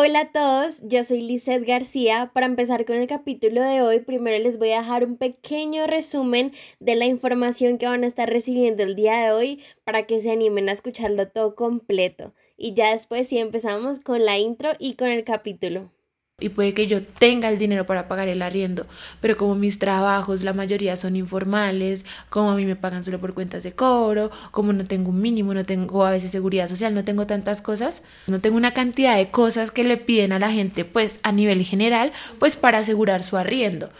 Hola a todos, yo soy Lizeth García. Para empezar con el capítulo de hoy, primero les voy a dejar un pequeño resumen de la información que van a estar recibiendo el día de hoy para que se animen a escucharlo todo completo. Y ya después sí empezamos con la intro y con el capítulo y puede que yo tenga el dinero para pagar el arriendo, pero como mis trabajos la mayoría son informales, como a mí me pagan solo por cuentas de cobro, como no tengo un mínimo, no tengo a veces seguridad social, no tengo tantas cosas, no tengo una cantidad de cosas que le piden a la gente pues a nivel general pues para asegurar su arriendo.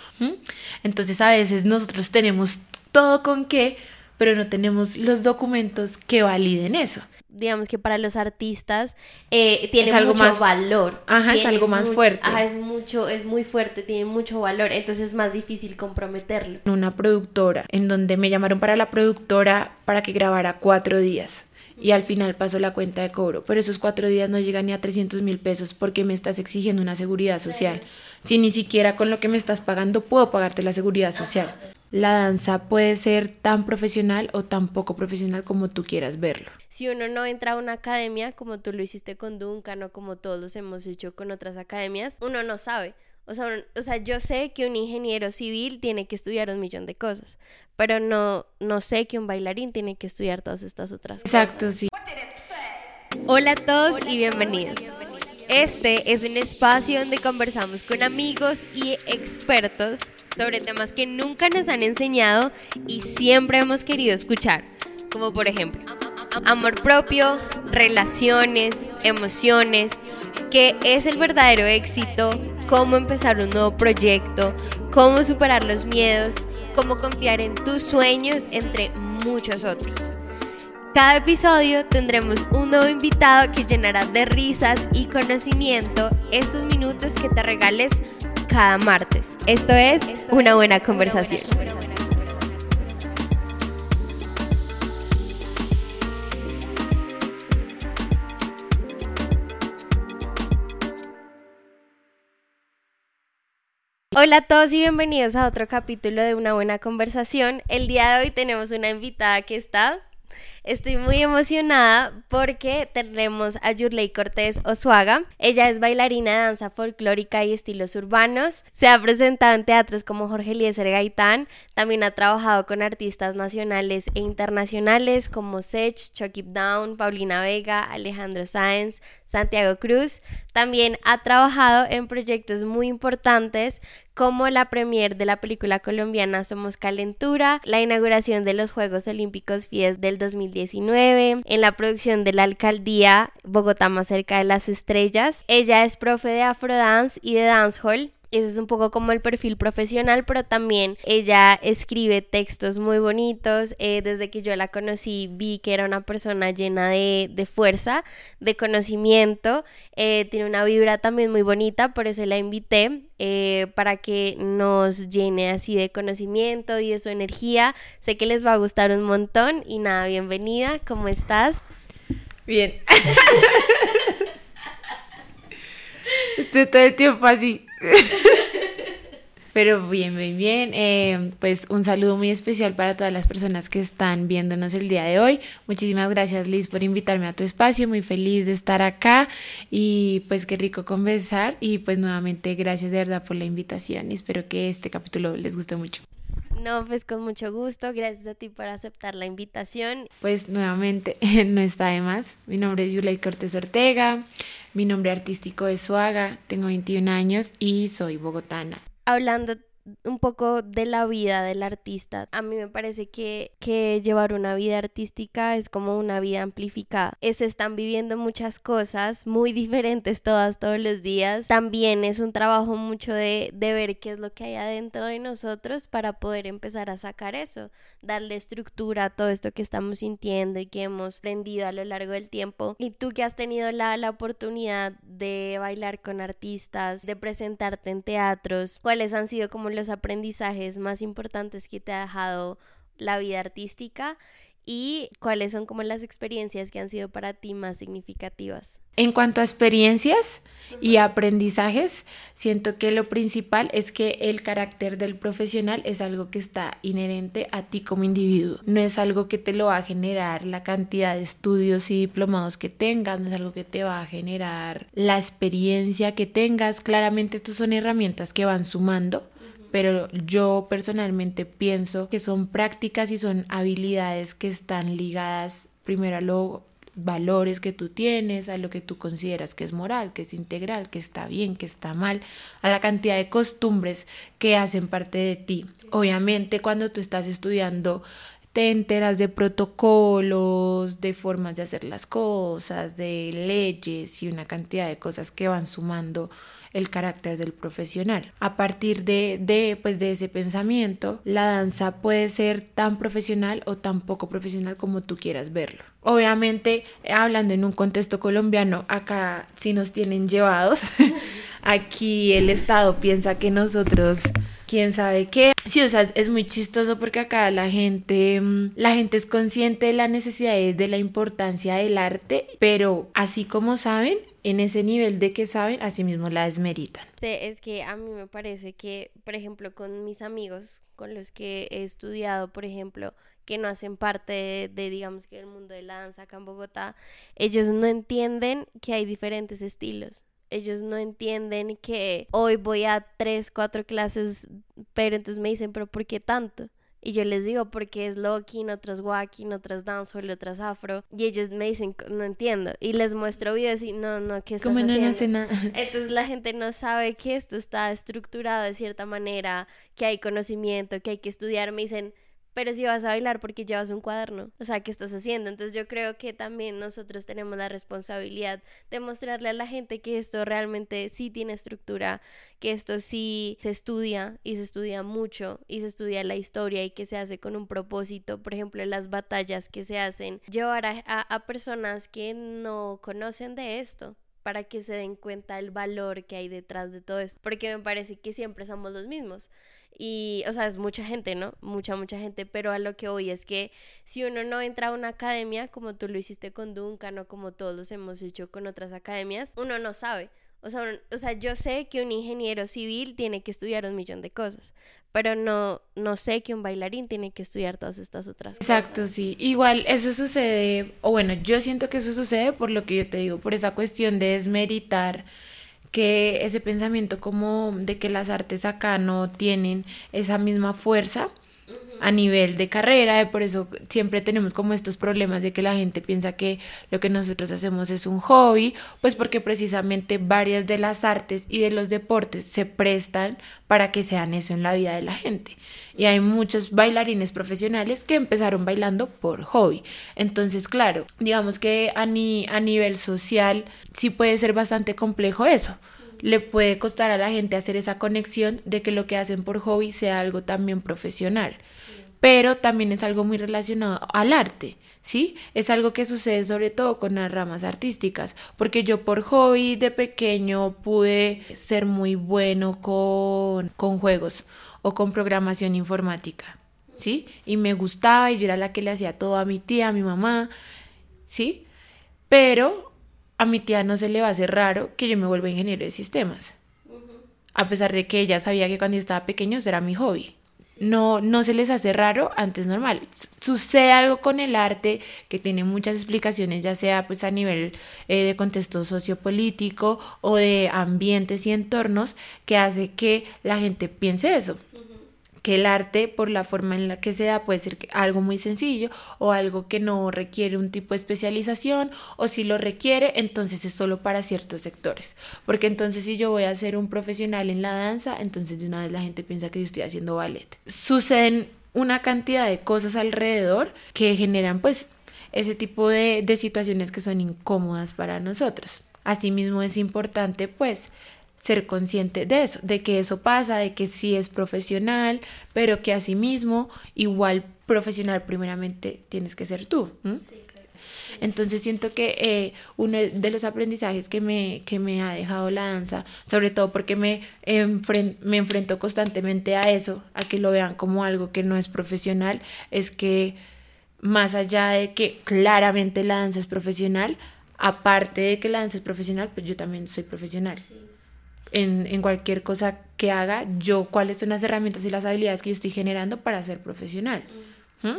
Entonces a veces nosotros tenemos todo con qué, pero no tenemos los documentos que validen eso digamos que para los artistas eh, tiene algo mucho más, valor. Ajá, es algo más fuerte. Ajá, es mucho, es muy fuerte, tiene mucho valor, entonces es más difícil comprometerlo. Una productora, en donde me llamaron para la productora para que grabara cuatro días. Y al final pasó la cuenta de cobro, pero esos cuatro días no llegan ni a 300 mil pesos porque me estás exigiendo una seguridad social. Si ni siquiera con lo que me estás pagando puedo pagarte la seguridad social la danza puede ser tan profesional o tan poco profesional como tú quieras verlo. Si uno no entra a una academia, como tú lo hiciste con Duncan o como todos los hemos hecho con otras academias, uno no sabe. O sea, o sea, yo sé que un ingeniero civil tiene que estudiar un millón de cosas, pero no, no sé que un bailarín tiene que estudiar todas estas otras cosas. Exacto, sí. Hola a todos y bienvenidos. Este es un espacio donde conversamos con amigos y expertos sobre temas que nunca nos han enseñado y siempre hemos querido escuchar, como por ejemplo amor propio, relaciones, emociones, qué es el verdadero éxito, cómo empezar un nuevo proyecto, cómo superar los miedos, cómo confiar en tus sueños, entre muchos otros. Cada episodio tendremos un nuevo invitado que llenará de risas y conocimiento estos minutos que te regales cada martes. Esto es una buena conversación. Hola a todos y bienvenidos a otro capítulo de Una Buena Conversación. El día de hoy tenemos una invitada que está Estoy muy emocionada porque tenemos a Yurley Cortés Osuaga. Ella es bailarina de danza folclórica y estilos urbanos. Se ha presentado en teatros como Jorge Eliezer Gaitán. También ha trabajado con artistas nacionales e internacionales como Sech, Chucky Down, Paulina Vega, Alejandro Sáenz, Santiago Cruz. También ha trabajado en proyectos muy importantes como la premier de la película colombiana Somos Calentura, la inauguración de los Juegos Olímpicos FIES del 2019, en la producción de la alcaldía Bogotá más cerca de las estrellas. Ella es profe de Afrodance y de Dancehall ese es un poco como el perfil profesional, pero también ella escribe textos muy bonitos. Eh, desde que yo la conocí vi que era una persona llena de, fuerza, de conocimiento. Eh, tiene una vibra también muy bonita, por eso la invité eh, para que nos llene así de conocimiento y de su energía. Sé que les va a gustar un montón y nada, bienvenida. ¿Cómo estás? Bien. Estoy todo el tiempo así. Pero bien, bien, bien. Eh, pues un saludo muy especial para todas las personas que están viéndonos el día de hoy. Muchísimas gracias Liz por invitarme a tu espacio. Muy feliz de estar acá y pues qué rico conversar. Y pues nuevamente gracias de verdad por la invitación y espero que este capítulo les guste mucho. No, pues con mucho gusto. Gracias a ti por aceptar la invitación. Pues nuevamente, no está de más. Mi nombre es Yulay Cortés Ortega. Mi nombre artístico es Suaga. Tengo 21 años y soy bogotana. Hablando un poco de la vida del artista. A mí me parece que, que llevar una vida artística es como una vida amplificada. Se están viviendo muchas cosas muy diferentes todas, todos los días. También es un trabajo mucho de, de ver qué es lo que hay adentro de nosotros para poder empezar a sacar eso, darle estructura a todo esto que estamos sintiendo y que hemos aprendido a lo largo del tiempo. Y tú que has tenido la, la oportunidad de bailar con artistas, de presentarte en teatros, ¿cuáles han sido como los aprendizajes más importantes que te ha dejado la vida artística y cuáles son como las experiencias que han sido para ti más significativas. En cuanto a experiencias y aprendizajes, siento que lo principal es que el carácter del profesional es algo que está inherente a ti como individuo. No es algo que te lo va a generar la cantidad de estudios y diplomados que tengas, no es algo que te va a generar la experiencia que tengas. Claramente estos son herramientas que van sumando, pero yo personalmente pienso que son prácticas y son habilidades que están ligadas primero a lo valores que tú tienes, a lo que tú consideras que es moral, que es integral, que está bien, que está mal, a la cantidad de costumbres que hacen parte de ti. Obviamente cuando tú estás estudiando te enteras de protocolos, de formas de hacer las cosas, de leyes y una cantidad de cosas que van sumando el carácter del profesional. A partir de, de, pues de ese pensamiento, la danza puede ser tan profesional o tan poco profesional como tú quieras verlo. Obviamente, hablando en un contexto colombiano, acá sí nos tienen llevados. Aquí el Estado piensa que nosotros quién sabe qué. Sí, o sea, es muy chistoso porque acá la gente, mm, la gente es consciente de la necesidad de la importancia del arte, pero así como saben, en ese nivel de que saben, así mismo la desmeritan. Sí, es que a mí me parece que, por ejemplo, con mis amigos con los que he estudiado, por ejemplo, que no hacen parte de, de, digamos que el mundo de la danza acá en Bogotá, ellos no entienden que hay diferentes estilos ellos no entienden que hoy voy a tres, cuatro clases, pero entonces me dicen, pero ¿por qué tanto? Y yo les digo, porque es locking, otras walking, otras dancehall, otras afro. Y ellos me dicen, no entiendo. Y les muestro videos y no, no, ¿qué estás Como no haciendo? Entonces la gente no sabe que esto está estructurado de cierta manera, que hay conocimiento, que hay que estudiar. Me dicen, pero si vas a bailar porque llevas un cuaderno, o sea, ¿qué estás haciendo? Entonces yo creo que también nosotros tenemos la responsabilidad de mostrarle a la gente que esto realmente sí tiene estructura, que esto sí se estudia y se estudia mucho y se estudia la historia y que se hace con un propósito, por ejemplo, las batallas que se hacen, llevar a, personas que no conocen de esto para que se den cuenta el valor que hay detrás de todo esto, porque me parece que siempre somos los mismos. Y, o sea, es mucha gente, ¿no? Mucha, mucha gente, pero a lo que hoy es que si uno no entra a una academia, como tú lo hiciste con Duncan o como todos hemos hecho con otras academias, uno no sabe. O sea, o sea, yo sé que un ingeniero civil tiene que estudiar un millón de cosas, pero no, no sé que un bailarín tiene que estudiar todas estas otras Exacto, sí. Igual eso sucede, o bueno, yo siento que eso sucede por lo que yo te digo, por esa cuestión de desmeritar que ese pensamiento como de que las artes acá no tienen esa misma fuerza a nivel de carrera, y por eso siempre tenemos como estos problemas de que la gente piensa que lo que nosotros hacemos es un hobby, pues porque precisamente varias de las artes y de los deportes se prestan para que sean eso en la vida de la gente. Y hay muchos bailarines profesionales que empezaron bailando por hobby. Entonces, claro, digamos que a, ni, a nivel social sí puede ser bastante complejo eso le puede costar a la gente hacer esa conexión de que lo que hacen por hobby sea algo también profesional pero también es algo muy relacionado al arte, ¿sí? Es algo que sucede sobre todo con las ramas artísticas, porque yo por hobby de pequeño pude ser muy bueno con, con juegos o con programación informática, ¿sí? Y me gustaba y yo era la que le hacía todo a mi tía, a mi mamá, ¿sí? Pero a mi tía no se le va a hacer raro que yo me vuelva ingeniero de sistemas, a pesar de que ella sabía que cuando yo estaba pequeño era mi hobby. No, no se les hace raro, antes normal. Sucede algo con el arte que tiene muchas explicaciones, ya sea pues a nivel eh, de contexto sociopolítico o de ambientes y entornos, que hace que la gente piense eso que el arte, por la forma en la que se da, puede ser algo muy sencillo o algo que no requiere un tipo de especialización o si lo requiere, entonces es solo para ciertos sectores. Porque entonces si yo voy a ser un profesional en la danza, entonces de una vez la gente piensa que yo estoy haciendo ballet. Suceden una cantidad de cosas alrededor que generan pues ese tipo de, de situaciones que son incómodas para nosotros. Asimismo es importante pues ser consciente de eso, de que eso pasa, de que sí es profesional, pero que asimismo igual profesional primeramente tienes que ser tú. Entonces siento que eh, uno de los aprendizajes que me, que me ha dejado la danza, sobre todo porque me, me enfrento constantemente a eso, a que lo vean como algo que no es profesional, es que más allá de que claramente la danza es profesional, aparte de que la danza es profesional, pues yo también soy profesional. En, en, cualquier cosa que haga, yo cuáles son las herramientas y las habilidades que yo estoy generando para ser profesional. ¿Mm?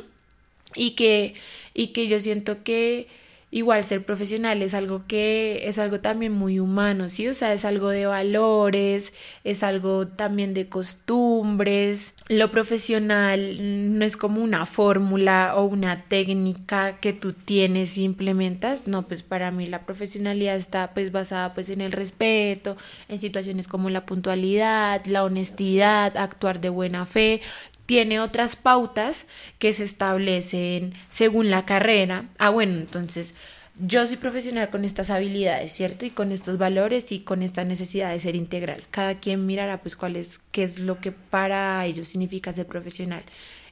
Y, que, y que yo siento que igual ser profesional es algo que es algo también muy humano, ¿sí? O sea, es algo de valores, es algo también de costumbres. Lo profesional no es como una fórmula o una técnica que tú tienes y implementas, no, pues para mí la profesionalidad está pues basada pues en el respeto, en situaciones como la puntualidad, la honestidad, actuar de buena fe, tiene otras pautas que se establecen según la carrera. Ah, bueno, entonces yo soy profesional con estas habilidades, ¿cierto? Y con estos valores y con esta necesidad de ser integral. Cada quien mirará pues cuál es, qué es lo que para ellos significa ser profesional.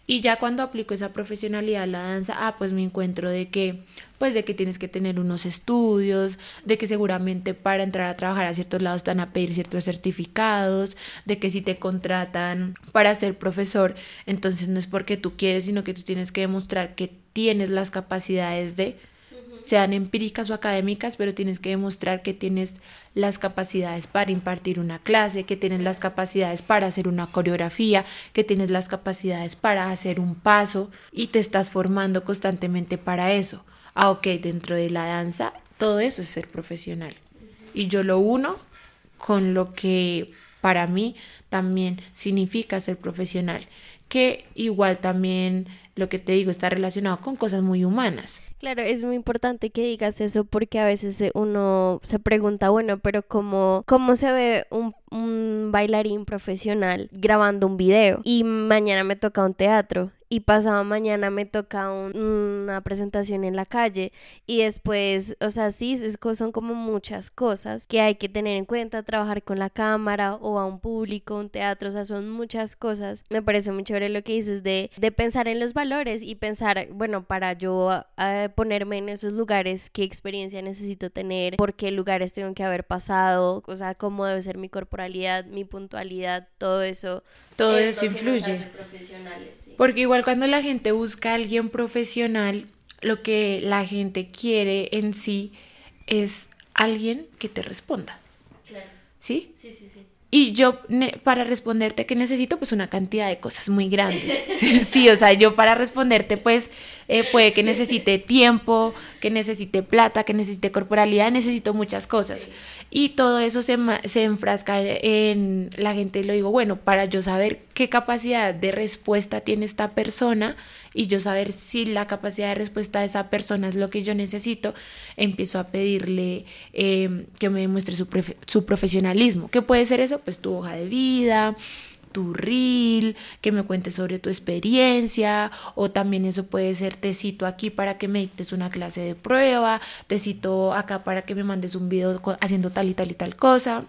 Y ya cuando aplico esa profesionalidad a la danza, ah, pues me encuentro de que, pues de que tienes que tener unos estudios, de que seguramente para entrar a trabajar a ciertos lados van a pedir ciertos certificados, de que si te contratan para ser profesor, entonces no es porque tú quieres, sino que tú tienes que demostrar que tienes las capacidades de sean empíricas o académicas, pero tienes que demostrar que tienes las capacidades para impartir una clase, que tienes las capacidades para hacer una coreografía, que tienes las capacidades para hacer un paso y te estás formando constantemente para eso. Ah, ok, dentro de la danza, todo eso es ser profesional. Y yo lo uno con lo que para mí también significa ser profesional, que igual también lo que te digo está relacionado con cosas muy humanas. Claro, es muy importante que digas eso porque a veces uno se pregunta, bueno, pero ¿cómo, cómo se ve un, un bailarín profesional grabando un video? Y mañana me toca un teatro y pasado mañana me toca una presentación en la calle y después, o sea, sí, es, son como muchas cosas que hay que tener en cuenta, trabajar con la cámara o a un público, un teatro, o sea, son muchas cosas. Me parece muy chévere lo que dices de, de pensar en los valores y pensar, bueno, para yo eh, ponerme en esos lugares, qué experiencia necesito tener, por qué lugares tengo que haber pasado, o sea, cómo debe ser mi corporalidad, mi puntualidad, todo eso. Todo eso influye. Porque igual cuando la gente busca a alguien profesional, lo que la gente quiere en sí es alguien que te responda. Claro. ¿Sí? Sí, sí, sí. Y yo, para responderte que necesito, pues una cantidad de cosas muy grandes. sí, o sea, yo para responderte, pues eh, puede que necesite tiempo, que necesite plata, que necesite corporalidad, necesito muchas cosas. Y todo eso se, se enfrasca en la gente, lo digo, bueno, para yo saber qué capacidad de respuesta tiene esta persona y yo saber si la capacidad de respuesta de esa persona es lo que yo necesito, empiezo a pedirle em, que me demuestre su, su profesionalismo. ¿Qué puede ser eso? Pues tu hoja de vida, tu reel, que me cuentes sobre tu experiencia, o también eso puede ser te cito aquí para que me dictes una clase de prueba, te cito acá para que me mandes un video haciendo tal y tal y tal cosa.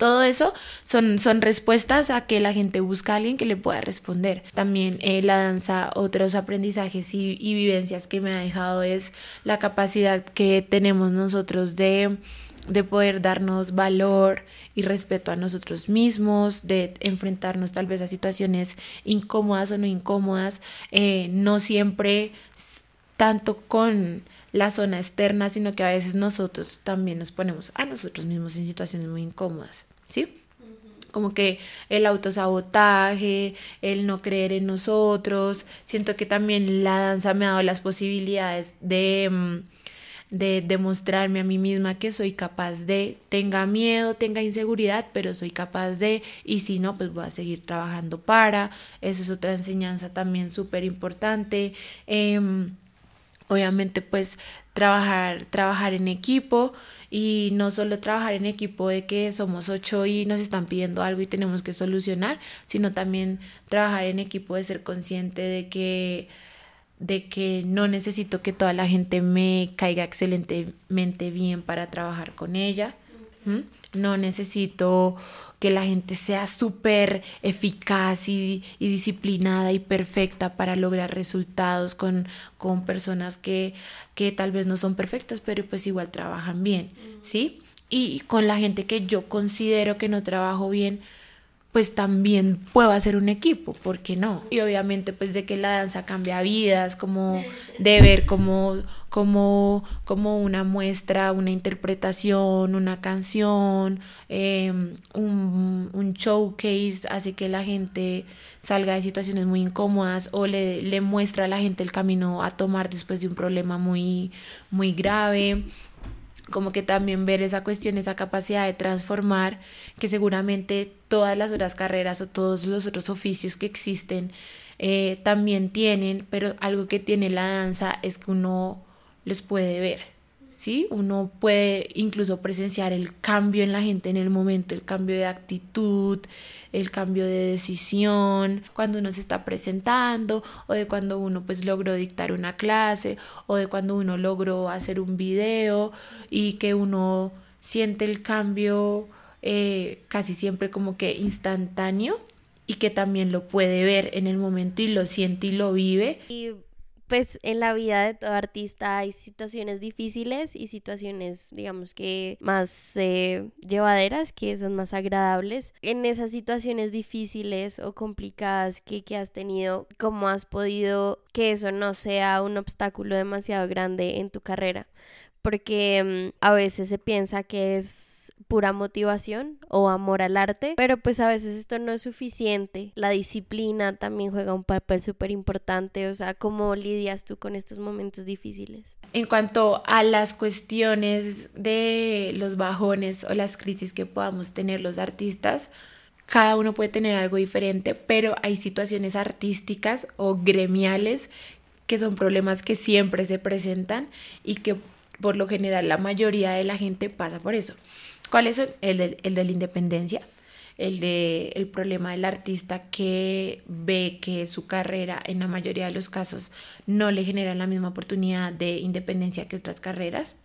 Todo eso son, son respuestas a que la gente busca a alguien que le pueda responder. También eh, la danza, otros aprendizajes y, vivencias que me ha dejado es la capacidad que tenemos nosotros de de poder darnos valor y respeto a nosotros mismos, de enfrentarnos tal vez a situaciones incómodas o no incómodas, eh, no siempre tanto con la zona externa, sino que a veces nosotros también nos ponemos a nosotros mismos en situaciones muy incómodas, ¿sí? Como que el autosabotaje, el no creer en nosotros, siento que también la danza me ha dado las posibilidades de... Mm, de demostrarme a mí misma que soy capaz de, tenga miedo, tenga inseguridad, pero soy capaz de, y si no, pues voy a seguir trabajando para, eso es otra enseñanza también súper importante. Em, obviamente pues trabajar, trabajar en equipo y no solo trabajar en equipo de que somos ocho y nos están pidiendo algo y tenemos que solucionar, sino también trabajar en equipo de ser consciente de que de que no necesito que toda la gente me caiga excelentemente bien para trabajar con ella. No necesito que la gente sea súper eficaz y, disciplinada y perfecta para lograr resultados con, con personas que, que, tal vez no son perfectas, pero pues igual trabajan bien, ¿sí? Y con la gente que yo considero que no trabajo bien, pues también puedo hacer un equipo, ¿por qué no? Y obviamente pues de que la danza cambia vidas, como de ver como, como, como una muestra, una interpretación, una canción, em, un, showcase, hace que la gente salga de situaciones muy incómodas o le, le muestra a la gente el camino a tomar después de un problema muy, muy grave como que también ver esa cuestión, esa capacidad de transformar, que seguramente todas las otras carreras o todos los otros oficios que existen eh, también tienen, pero algo que tiene la danza es que uno los puede ver. ¿Sí? Uno puede incluso presenciar el cambio en la gente en el momento, el cambio de actitud, el cambio de decisión, cuando uno se está presentando o de cuando uno pues logró dictar una clase o de cuando uno logró hacer un video y que uno siente el cambio eh, casi siempre como que instantáneo y que también lo puede ver en el momento y lo siente y lo vive pues en la vida de todo artista hay situaciones difíciles y situaciones, digamos que más eh, llevaderas, que son más agradables. En esas situaciones difíciles o complicadas que, que has tenido, ¿cómo has podido que eso no sea un obstáculo demasiado grande en tu carrera? porque mm, a veces se piensa que es pura motivación o amor al arte, pero pues a veces esto no es suficiente. La disciplina también juega un papel súper importante, o sea, ¿cómo lidias tú con estos momentos difíciles? En cuanto a las cuestiones de los bajones o las crisis que podamos tener los artistas, cada uno puede tener algo diferente, pero hay situaciones artísticas o gremiales que son problemas que siempre se presentan y que por lo general la mayoría de la gente pasa por eso. ¿Cuál son? El de, el de la independencia, el de el problema del artista que ve que su carrera en la mayoría de los casos no le genera la misma oportunidad de independencia que otras carreras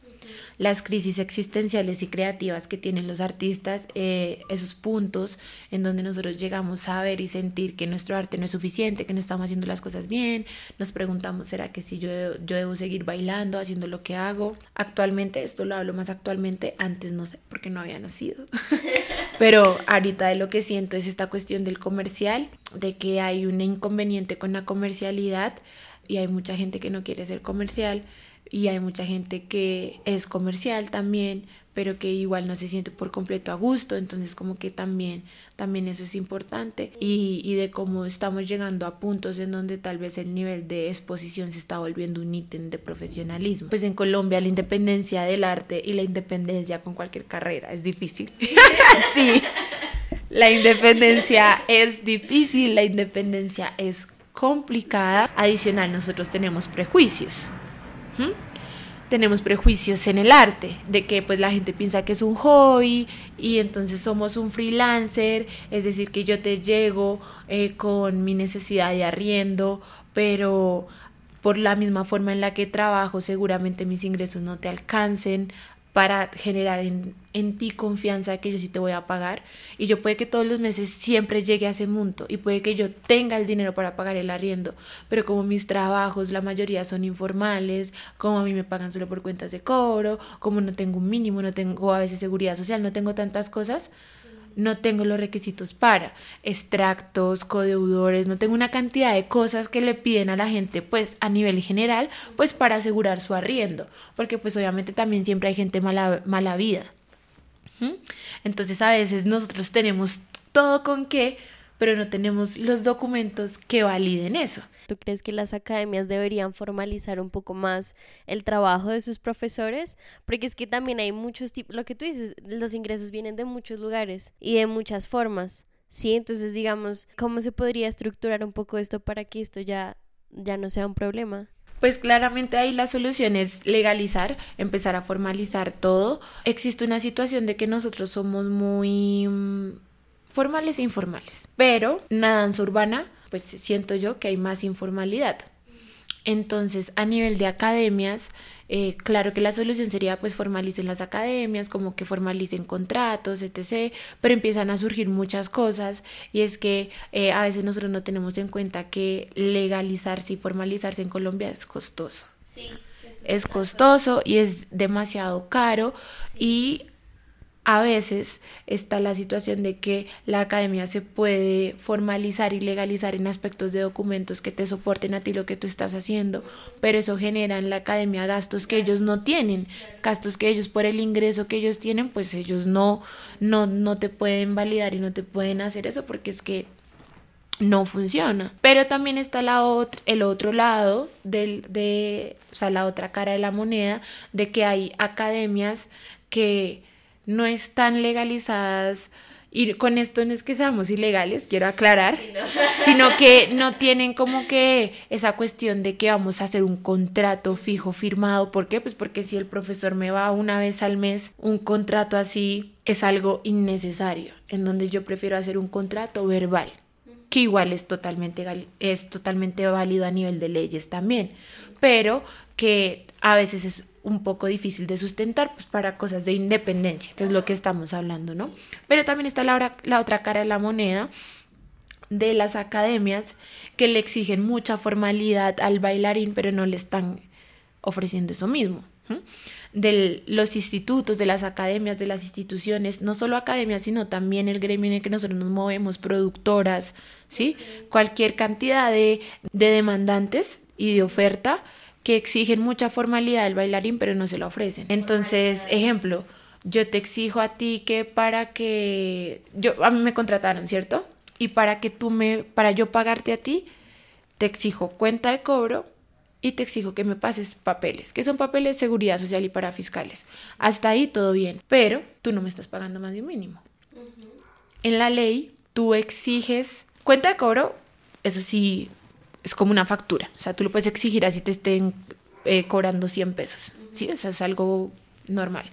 las crisis existenciales y creativas que tienen los artistas, eh, esos puntos en donde nosotros llegamos a ver y sentir que nuestro arte no es suficiente, que no estamos haciendo las cosas bien, nos preguntamos, ¿será que si yo, yo debo seguir bailando, haciendo lo que hago? Actualmente, esto lo hablo más actualmente, antes no sé, porque no había nacido, pero ahorita de lo que siento es esta cuestión del comercial, de que hay un inconveniente con la comercialidad y hay mucha gente que no quiere ser comercial y hay mucha gente que es comercial también, pero que igual no se siente por completo a gusto, entonces como que también, también eso es importante y, y de cómo estamos llegando a puntos en donde tal vez el nivel de exposición se está volviendo un ítem de profesionalismo. Pues en Colombia la independencia del arte y la independencia con cualquier carrera es difícil. sí. La independencia es difícil, la independencia es complicada. Adicional, nosotros tenemos prejuicios. Tenemos prejuicios en el arte, de que pues la gente piensa que es un hobby y entonces somos un freelancer, es decir, que yo te llego eh, con mi necesidad de arriendo, pero por la misma forma en la que trabajo seguramente mis ingresos no te alcancen para generar en, en, ti confianza de que yo sí te voy a pagar. Y yo puede que todos los meses siempre llegue a ese monto y puede que yo tenga el dinero para pagar el arriendo, pero como mis trabajos, la mayoría son informales, como a mí me pagan solo por cuentas de cobro, como no tengo un mínimo, no tengo a veces seguridad social, no tengo tantas cosas, no tengo los requisitos para extractos, codeudores, no tengo una cantidad de cosas que le piden a la gente pues a nivel general pues para asegurar su arriendo, porque pues obviamente también siempre hay gente mala, mala vida. Entonces a veces nosotros tenemos todo con qué, pero no tenemos los documentos que validen eso. ¿Tú crees que las academias deberían formalizar un poco más el trabajo de sus profesores? Porque es que también hay muchos tipos, lo que tú dices, los ingresos vienen de muchos lugares y de muchas formas. Sí, entonces digamos, ¿cómo se podría estructurar un poco esto para que esto ya, ya no sea un problema? Pues claramente ahí la solución es legalizar, empezar a formalizar todo. Existe una situación de que nosotros somos muy mm, formales e informales, pero danza urbana pues siento yo que hay más informalidad. Entonces, a nivel de academias, eh, claro que la solución sería pues formalicen las academias, como que formalicen contratos, etc. Pero empiezan a surgir muchas cosas y es que eh, a veces nosotros no tenemos en cuenta que legalizarse y formalizarse en Colombia es costoso. Sí, es costoso y es demasiado caro y a veces está la situación de que la academia se puede formalizar y legalizar en aspectos de documentos que te soporten a ti lo que tú estás haciendo, pero eso genera en la academia gastos que ellos no tienen, gastos que ellos por el ingreso que ellos tienen, pues ellos no, no, no te pueden validar y no te pueden hacer eso porque es que no funciona. Pero también está la el otro lado del, de, o sea, la otra cara de la moneda, de que hay academias que no están legalizadas. Y con esto no es que seamos ilegales, quiero aclarar, sino que no tienen como que esa cuestión de que vamos a hacer un contrato fijo firmado. ¿Por qué? Pues porque si el profesor me va una vez al mes, un contrato así es algo innecesario, en donde yo prefiero hacer un contrato verbal que igual es totalmente, es totalmente válido a nivel de leyes también, pero que a veces es un poco difícil de sustentar pues, para cosas de independencia, que es lo que estamos hablando, ¿no? Pero también está la, la otra cara de la moneda de las academias que le exigen mucha formalidad al bailarín, pero no le están ofreciendo eso mismo de los institutos, de las academias, de las instituciones, no solo academias, sino también el gremio en el que nosotros nos movemos, productoras, ¿sí? Cualquier cantidad de, de demandantes y de oferta que exigen mucha formalidad del bailarín, pero no se la ofrecen. Entonces, ejemplo, yo te exijo a ti que para que yo a mí me contrataron, ¿cierto? Y para que tú me para yo pagarte a ti, te exijo cuenta de cobro, y te exijo que me pases papeles, que son papeles de seguridad social y para fiscales. Hasta ahí todo bien, pero tú no me estás pagando más de un mínimo. En la ley, tú exiges cuenta de cobro, eso sí, es como una factura. O sea, tú lo puedes exigir así te estén eh, cobrando 100 pesos. Sí, eso es algo normal.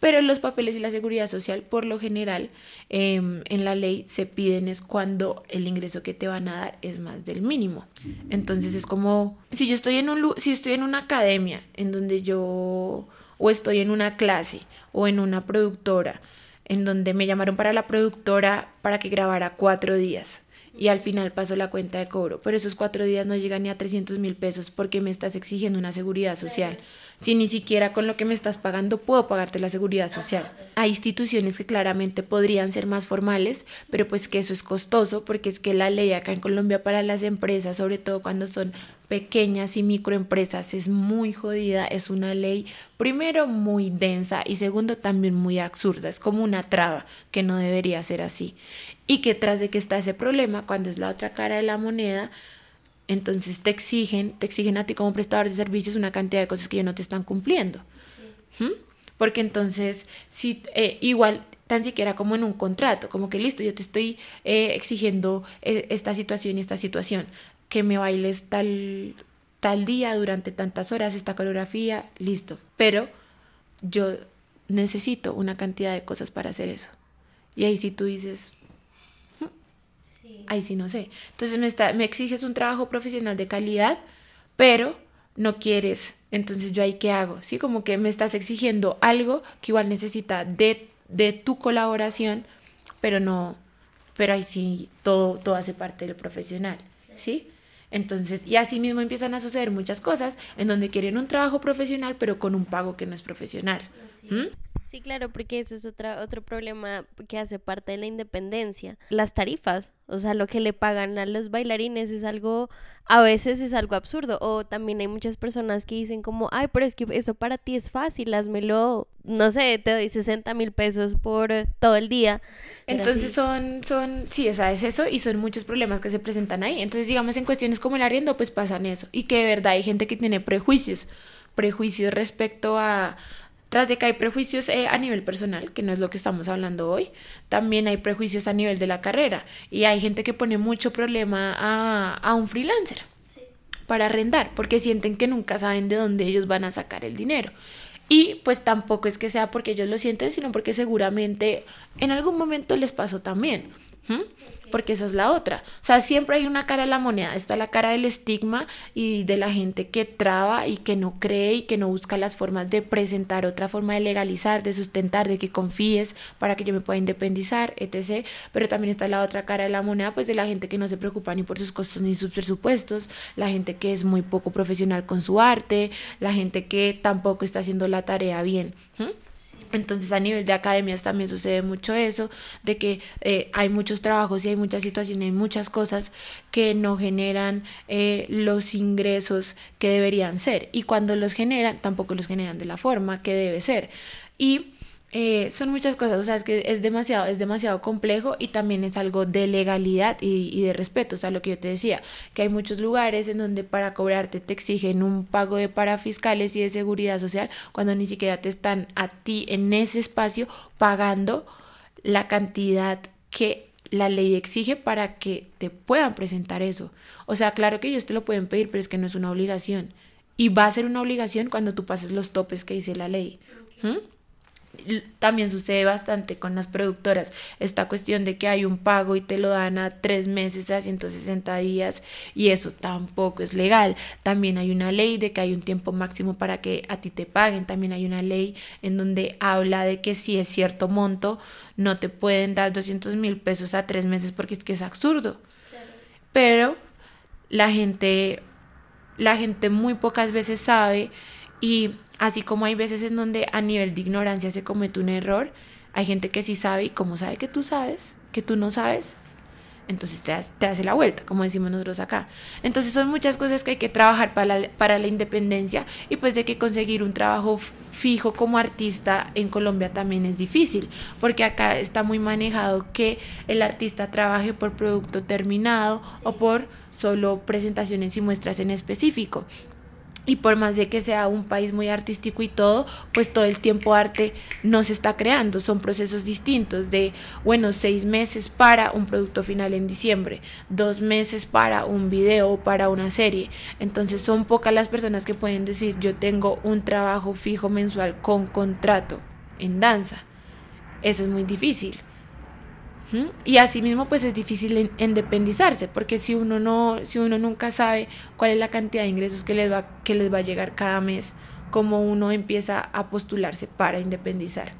Pero los papeles y la seguridad social, por lo general, em, en la ley se piden es cuando el ingreso que te van a dar es más del mínimo. Entonces es como, si yo estoy en un si estoy en una academia en donde yo o estoy en una clase o en una productora en donde me llamaron para la productora para que grabara cuatro días y al final pasó la cuenta de cobro, pero esos cuatro días no llegan ni a 300 mil pesos porque me estás exigiendo una seguridad social. Si ni siquiera con lo que me estás pagando puedo pagarte la seguridad social. Hay instituciones que claramente podrían ser más formales, pero pues que eso es costoso porque es que la ley acá en Colombia para las empresas, sobre todo cuando son pequeñas y microempresas, es muy jodida, es una ley primero muy densa y segundo también muy absurda, es como una traba que no debería ser así y que tras de que está ese problema, cuando es la otra cara de la moneda, entonces te exigen, te exigen a ti como prestador de servicios una cantidad de cosas que ya no te están cumpliendo. ¿Mm? Porque entonces, si eh, igual tan siquiera como en un contrato, como que listo, yo te estoy eh, exigiendo eh, esta situación y esta situación, que me bailes tal, tal día durante tantas horas esta coreografía, listo. Pero yo necesito una cantidad de cosas para hacer eso. Y ahí si tú dices, ahí sí no sé. Entonces me, está, me exiges un trabajo profesional de calidad, pero no quieres. Entonces yo ahí qué hago? Sí, como que me estás exigiendo algo que igual necesita de, de tu colaboración, pero no, pero ahí sí todo, todo hace parte del profesional, ¿sí? Entonces, y así mismo empiezan a suceder muchas cosas en donde quieren un trabajo profesional, pero con un pago que no es profesional. Sí, claro, porque ese es otra, otro problema que hace parte de la independencia. Las tarifas, o sea, lo que le pagan a los bailarines es algo, a veces es algo absurdo. O también hay muchas personas que dicen como, ay, pero es que eso para ti es fácil, házmelo, no sé, te doy 60 mil pesos por todo el día. Entonces son, son, sí, o sea, es eso y son muchos problemas que se presentan ahí. Entonces, digamos, en cuestiones como el arriendo, pues pasan eso. Y que de verdad hay gente que tiene prejuicios, prejuicios respecto a tras de que hay prejuicios eh, a nivel personal, que no es lo que estamos hablando hoy, también hay prejuicios a nivel de la carrera. Y hay gente que pone mucho problema a, a un freelancer para arrendar, porque sienten que nunca saben de dónde ellos van a sacar el dinero. Y pues tampoco es que sea porque ellos lo sienten, sino porque seguramente en algún momento les pasó también porque esa es la otra. O sea, siempre hay una cara de la moneda. Está la cara del estigma y de la gente que traba y que no cree y que no busca las formas de presentar otra forma de legalizar, de sustentar, de que confíes para que yo me pueda independizar, etc. Pero también está la otra cara de la moneda, pues de la gente que no se preocupa ni por sus costos ni sus presupuestos, la gente que es muy poco profesional con su arte, la gente que tampoco está haciendo la tarea bien. Entonces a nivel de academias también sucede mucho eso, de que eh, hay muchos trabajos y hay muchas situaciones, hay muchas cosas que no generan eh, los ingresos que deberían ser. Y cuando los generan, tampoco los generan de la forma que debe ser. Y eh, son muchas cosas, o sea, es que es demasiado, es demasiado complejo y también es algo de legalidad y, de respeto, o sea, lo que yo te decía, que hay muchos lugares en donde para cobrarte te exigen un pago de parafiscales y de seguridad social cuando ni siquiera te están a ti en ese espacio pagando la cantidad que la ley exige para que te puedan presentar eso. O sea, claro que ellos te lo pueden pedir, pero es que no es una obligación. Y va a ser una obligación cuando tú pases los topes que dice la ley. ¿Mm? También sucede bastante con las productoras. Esta cuestión de que hay un pago y te lo dan a tres meses a 160 días y eso tampoco es legal. También hay una ley de que hay un tiempo máximo para que a ti te paguen. También hay una ley en donde habla de que si es cierto monto no te pueden dar 200 mil pesos a tres meses porque es que es absurdo. Pero la gente la gente muy pocas veces sabe y Así como hay veces en donde a nivel de ignorancia se comete un error, hay gente que sí sabe y como sabe que tú sabes, que tú no sabes, entonces te, hace la vuelta, como decimos nosotros acá. Entonces son muchas cosas que hay que trabajar para la independencia y pues de que conseguir un trabajo fijo como artista en Colombia también es difícil, porque acá está muy manejado que el artista trabaje por producto terminado o por solo presentaciones y muestras en específico. Y por más de que sea un país muy artístico y todo, pues todo el tiempo arte no se está creando. Son procesos distintos de, bueno, seis meses para un producto final en diciembre, dos meses para un video o para una serie. Entonces son pocas las personas que pueden decir, yo tengo un trabajo fijo mensual con contrato en danza. Eso es muy difícil. Y asimismo pues es difícil independizarse, porque si uno no, si uno nunca sabe cuál es la cantidad de ingresos que les va, que les va a llegar cada mes, como uno empieza a postularse para independizar.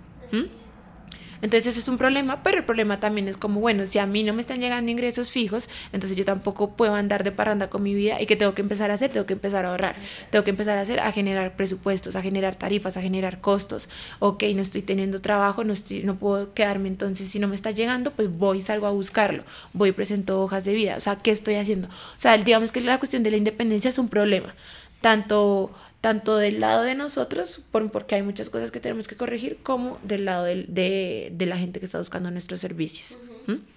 Entonces eso es un problema, pero el problema también es como, bueno, si a mí no me están llegando ingresos fijos, entonces yo tampoco puedo andar de parranda con mi vida y que tengo que empezar a hacer, tengo que empezar a ahorrar, tengo que empezar a hacer, a generar presupuestos, a generar tarifas, a generar costos. Ok, no estoy teniendo trabajo, no, estoy, no puedo quedarme, entonces si no me está llegando, pues voy, salgo a buscarlo, voy, presento hojas de vida, o sea, ¿qué estoy haciendo? O sea, digamos que la cuestión de la independencia es un problema, tanto tanto del lado de nosotros, por, porque hay muchas cosas que tenemos que corregir, como del lado de, de, de la gente que está buscando nuestros servicios.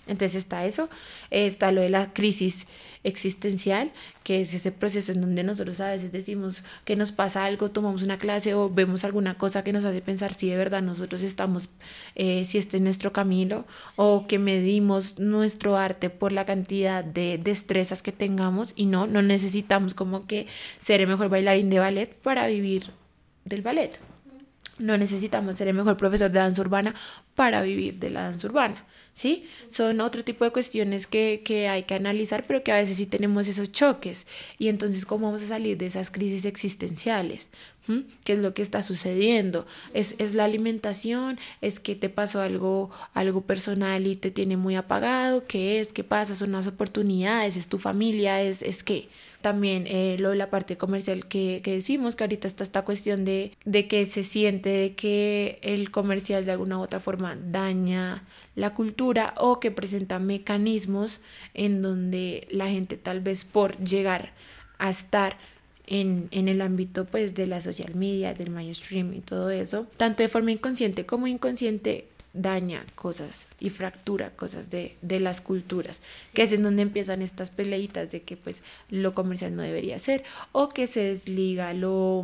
Entonces está eso, está lo de la crisis existencial, que es ese proceso en donde nosotros a veces decimos que nos pasa algo, tomamos una clase o vemos alguna cosa que nos hace pensar si de verdad nosotros estamos, eh, si este es nuestro camino, o que medimos nuestro arte por la cantidad de destrezas que tengamos y no, no necesitamos como que ser el mejor bailarín de ballet para vivir del ballet. No necesitamos ser el mejor profesor de danza urbana para vivir de la danza urbana. ¿Sí? Son otro tipo de cuestiones que, que, hay que analizar, pero que a veces sí tenemos esos choques. Y entonces, ¿cómo vamos a salir de esas crisis existenciales? ¿Qué es lo que está sucediendo? ¿Es, ¿Es, la alimentación? ¿Es que te pasó algo, algo personal y te tiene muy apagado? ¿Qué es? ¿Qué pasa? ¿Son las oportunidades? ¿Es tu familia? ¿Es, es qué? También eh, lo de la parte comercial que, que, decimos, que ahorita está esta cuestión de, de que se siente que el comercial de alguna u otra forma daña la cultura o que presenta mecanismos en donde la gente tal vez por llegar a estar en, en, el ámbito pues de la social media, del mainstream y todo eso, tanto de forma inconsciente como inconsciente daña cosas y fractura cosas de, de las culturas, que es en donde empiezan estas peleitas de que pues lo comercial no debería ser o que se desliga lo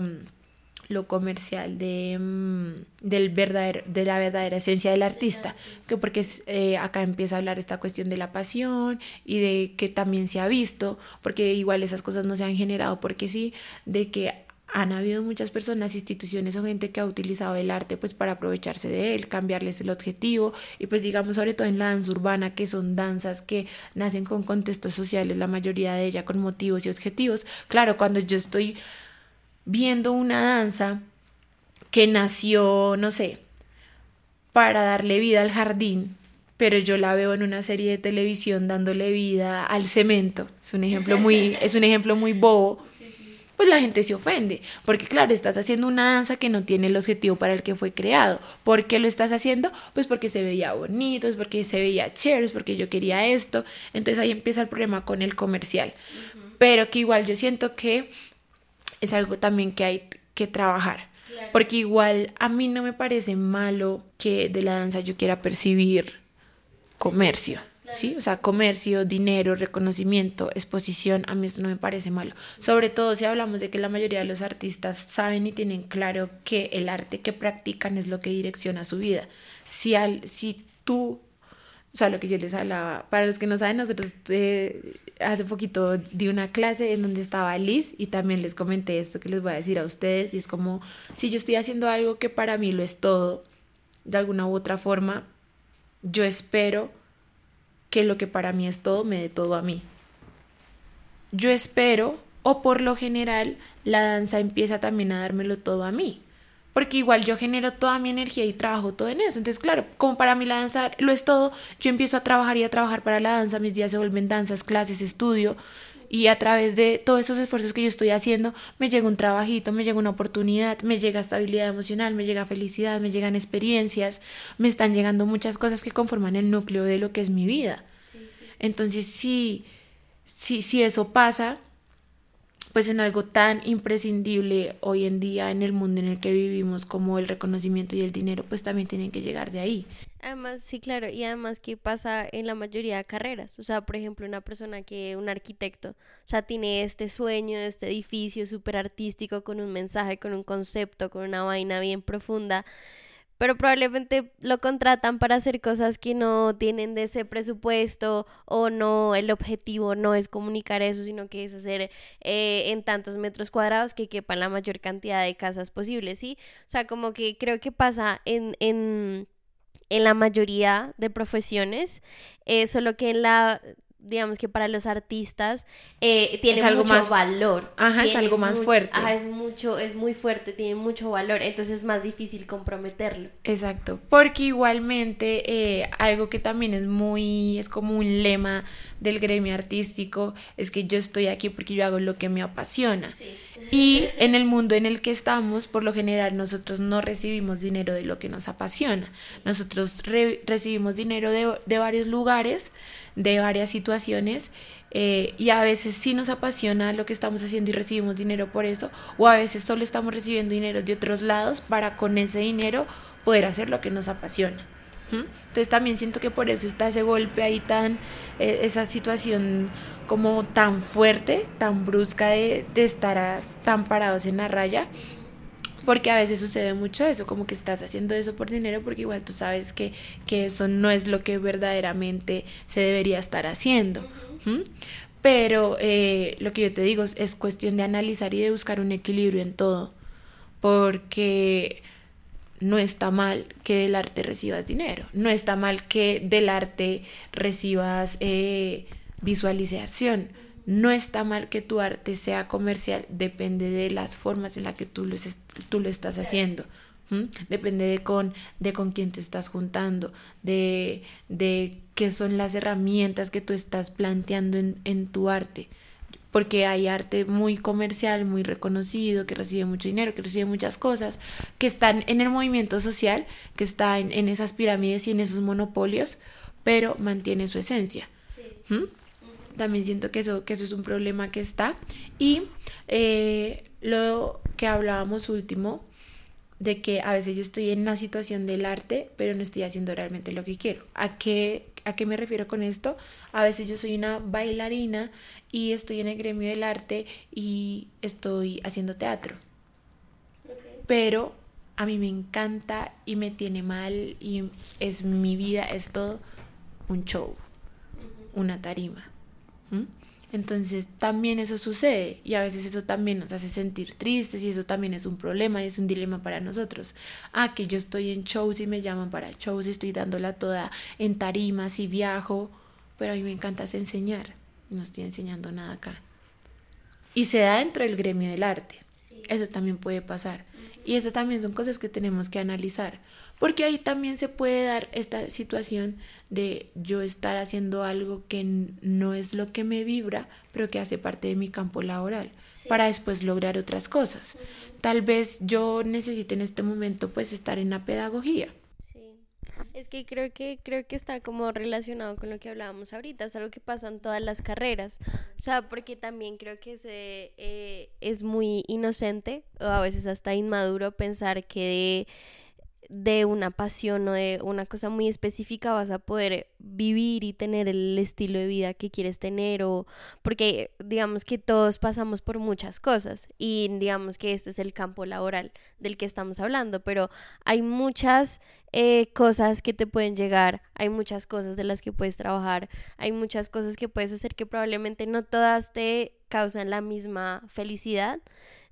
lo comercial de, mm, del verdadero, de la verdadera esencia del artista, que porque eh, acá empieza a hablar esta cuestión de la pasión y de que también se ha visto, porque igual esas cosas no se han generado porque sí, de que han habido muchas personas, instituciones o gente que ha utilizado el arte pues para aprovecharse de él, cambiarles el objetivo y pues digamos sobre todo en la danza urbana que son danzas que nacen con contextos sociales, la mayoría de ellas con motivos y objetivos. Claro, cuando yo estoy viendo una danza que nació, no sé, para darle vida al jardín, pero yo la veo en una serie de televisión dándole vida al cemento. Es un ejemplo muy, es un ejemplo muy bobo. Pues la gente se ofende, porque claro, estás haciendo una danza que no tiene el objetivo para el que fue creado. ¿Por qué lo estás haciendo? Pues porque se veía bonito, es porque se veía chévere, es porque yo quería esto. Entonces ahí empieza el problema con el comercial. Pero que igual yo siento que es algo también que hay que trabajar. Porque igual a mí no me parece malo que de la danza yo quiera percibir comercio. ¿Sí? O sea, comercio, dinero, reconocimiento, exposición, a mí esto no me parece malo. Sobre todo si hablamos de que la mayoría de los artistas saben y tienen claro que el arte que practican es lo que direcciona su vida. Si, al, si tú, o sea, lo que yo les hablaba, para los que no saben, nosotros eh, hace poquito di una clase en donde estaba Liz y también les comenté esto que les voy a decir a ustedes y es como, si yo estoy haciendo algo que para mí lo es todo, de alguna u otra forma, yo espero que lo que para mí es todo me dé todo a mí. Yo espero, o por lo general, la danza empieza también a dármelo todo a mí. Porque igual yo genero toda mi energía y trabajo todo en eso. Entonces, claro, como para mí la danza lo es todo, yo empiezo a trabajar y a trabajar para la danza. Mis días se vuelven danzas, clases, estudio. Y a través de todos esos esfuerzos que yo estoy haciendo, me llega un trabajito, me llega una oportunidad, me llega estabilidad emocional, me llega felicidad, me llegan experiencias, me están llegando muchas cosas que conforman el núcleo de lo que es mi vida. Entonces, si, si, si eso pasa, pues en algo tan imprescindible hoy en día en el mundo en el que vivimos como el reconocimiento y el dinero, pues también tienen que llegar de ahí. Además, sí, claro, y además que pasa en la mayoría de carreras, o sea, por ejemplo, una persona que, un arquitecto, o sea, tiene este sueño este edificio súper artístico con un mensaje, con un concepto, con una vaina bien profunda, pero probablemente lo contratan para hacer cosas que no tienen de ese presupuesto o no, el objetivo no es comunicar eso, sino que es hacer eh, en tantos metros cuadrados que quepan la mayor cantidad de casas posibles, ¿sí? O sea, como que creo que pasa en, en, en la mayoría de profesiones, eh, solo que en la digamos que para los artistas eh, tiene algo mucho más, valor. Ajá, es algo más fuerte. Ajá, es mucho, es muy fuerte, tiene mucho valor, entonces es más difícil comprometerlo. Exacto, porque igualmente eh, algo que también es muy, es como un lema del gremio artístico, es que yo estoy aquí porque yo hago lo que me apasiona. Sí. Y en el mundo en el que estamos, por lo general, nosotros no recibimos dinero de lo que nos apasiona. Nosotros recibimos dinero de, de varios lugares de varias situaciones eh, y a veces sí nos apasiona lo que estamos haciendo y recibimos dinero por eso, o a veces solo estamos recibiendo dinero de otros lados para con ese dinero poder hacer lo que nos apasiona. Entonces también siento que por eso está ese golpe ahí tan, eh, esa situación como tan fuerte, tan brusca de, de estar tan parados en la raya, porque a veces sucede mucho eso, como que estás haciendo eso por dinero porque igual tú sabes que, eso no es lo que verdaderamente se debería estar haciendo. Pero eh, lo que yo te digo es, cuestión de analizar y de buscar un equilibrio en todo, porque no está mal que del arte recibas dinero, no está mal que del arte recibas eh, visualización, no está mal que tu arte sea comercial, depende de las formas en las que tú lo, tú lo estás haciendo. Depende de con, de con quién te estás juntando, de, de qué son las herramientas que tú estás planteando en, en tu arte porque hay arte muy comercial, muy reconocido, que recibe mucho dinero, que recibe muchas cosas, que están en el movimiento social, que está en, en esas pirámides y en esos monopolios, pero mantiene su esencia. Sí. También siento que eso, que eso es un problema que está. Y eh, lo que hablábamos último, de que a veces yo estoy en una situación del arte, pero no estoy haciendo realmente lo que quiero. ¿A qué, ¿A qué me refiero con esto? A veces yo soy una bailarina y estoy en el gremio del arte y estoy haciendo teatro. Pero a mí me encanta y me tiene mal y es mi vida, es todo un show, una tarima. Entonces también eso sucede y a veces eso también nos hace sentir tristes y eso también es un problema y es un dilema para nosotros. Ah, que yo estoy en shows y me llaman para shows y estoy dándola toda en tarimas y viajo, pero a mí me encanta enseñar y no estoy enseñando nada acá. Y se da dentro del gremio del arte. Eso también puede pasar. Y eso también son cosas que tenemos que analizar, porque ahí también se puede dar esta situación de yo estar haciendo algo que no es lo que me vibra, pero que hace parte de mi campo laboral, para después lograr otras cosas. Tal vez yo necesite en este momento pues estar en la pedagogía es que creo que creo que está como relacionado con lo que hablábamos ahorita, es algo que pasa en todas las carreras. O sea, porque también creo que se, eh, es muy inocente o a veces hasta inmaduro pensar que de una pasión o de una cosa muy específica vas a poder vivir y tener el estilo de vida que quieres tener o porque digamos que todos pasamos por muchas cosas y digamos que este es el campo laboral del que estamos hablando, pero hay muchas eh, cosas que te pueden llegar, hay muchas cosas de las que puedes trabajar, hay muchas cosas que puedes hacer que probablemente no todas te causan la misma felicidad,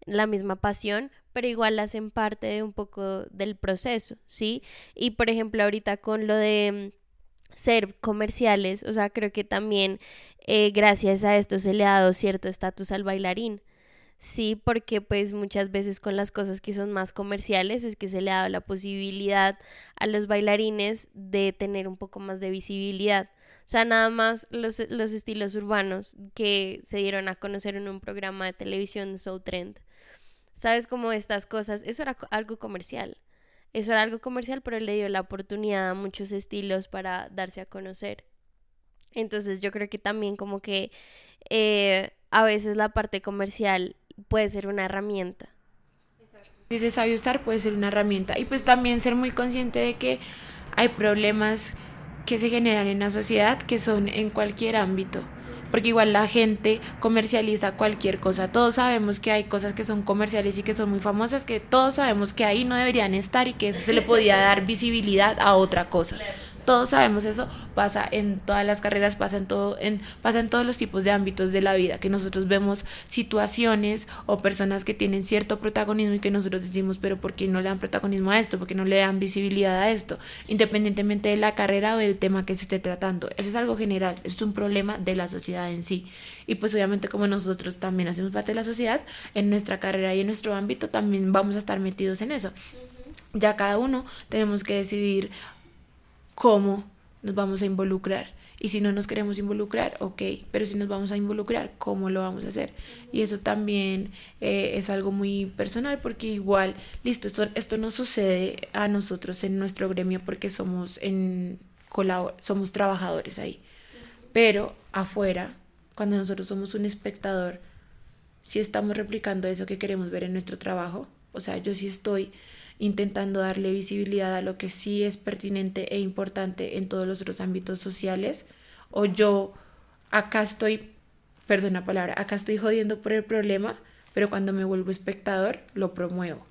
la misma pasión, pero igual hacen parte de un poco del proceso, ¿sí? Y por ejemplo, ahorita con lo de mm, ser comerciales, o sea, creo que también eh, gracias a esto se le ha dado cierto estatus al bailarín. Sí, porque pues muchas veces con las cosas que son más comerciales es que se le ha dado la posibilidad a los bailarines de tener un poco más de visibilidad. O sea, nada más los, los estilos urbanos que se dieron a conocer en un programa de televisión Soul Trend ¿Sabes cómo estas cosas? Eso era algo comercial. Eso era algo comercial, pero le dio la oportunidad a muchos estilos para darse a conocer. Entonces yo creo que también como que eh, a veces la parte comercial puede ser una herramienta. Si se sabe usar puede ser una herramienta. Y pues también ser muy consciente de que hay problemas que se generan en la sociedad que son en cualquier ámbito porque igual la gente comercializa cualquier cosa. Todos sabemos que hay cosas que son comerciales y que son muy famosas, que todos sabemos que ahí no deberían estar y que eso se le podía dar visibilidad a otra cosa todos sabemos eso, pasa en todas las carreras, pasa en, todo, en, pasa en todos los tipos de ámbitos de la vida, que nosotros vemos situaciones o personas que tienen cierto protagonismo y que nosotros decimos, pero ¿por qué no le dan protagonismo a esto? ¿Por qué no le dan visibilidad a esto? Independientemente de la carrera o del tema que se esté tratando. Eso es algo general, es un problema de la sociedad en sí. Y pues obviamente como nosotros también hacemos parte de la sociedad, en nuestra carrera y en nuestro ámbito también vamos a estar metidos en eso ya cada uno tenemos que decidir cómo nos vamos a involucrar. Y si no nos queremos involucrar, ok, pero si nos vamos a involucrar, ¿cómo lo vamos a hacer? Y eso también eh, es algo muy personal porque igual, listo, esto, esto no sucede a nosotros en nuestro gremio porque somos, en, somos trabajadores ahí. Pero afuera, cuando nosotros somos un espectador, si estamos replicando eso que queremos ver en nuestro trabajo, o sea, yo sí estoy intentando darle visibilidad a lo que sí es pertinente e importante en todos los otros ámbitos sociales, o yo acá estoy, perdón la palabra, acá estoy jodiendo por el problema, pero cuando me vuelvo espectador lo promuevo.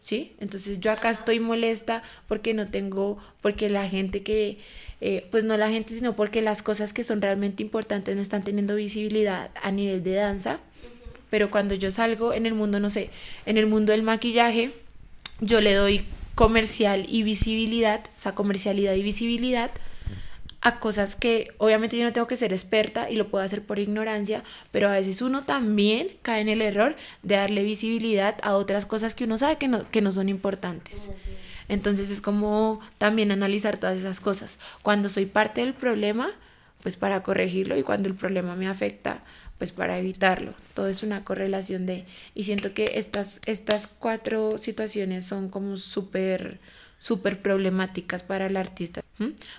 Sí. Entonces yo acá estoy molesta porque no tengo, porque la gente que, eh, pues no la gente, sino porque las cosas que son realmente importantes no están teniendo visibilidad a nivel de danza. Pero cuando yo salgo en el mundo, no sé, en el mundo del maquillaje, yo le doy comercial y visibilidad, o sea, comercialidad y visibilidad a cosas que obviamente yo no tengo que ser experta y lo puedo hacer por ignorancia, pero a veces uno también cae en el error de darle visibilidad a otras cosas que uno sabe que no, que no son importantes. Entonces es como también analizar todas esas cosas. Cuando soy parte del problema, pues para corregirlo y cuando el problema me afecta, pues para evitarlo. Todo es una correlación de... Y siento que estas, estas cuatro situaciones son como súper súper problemáticas para el artista,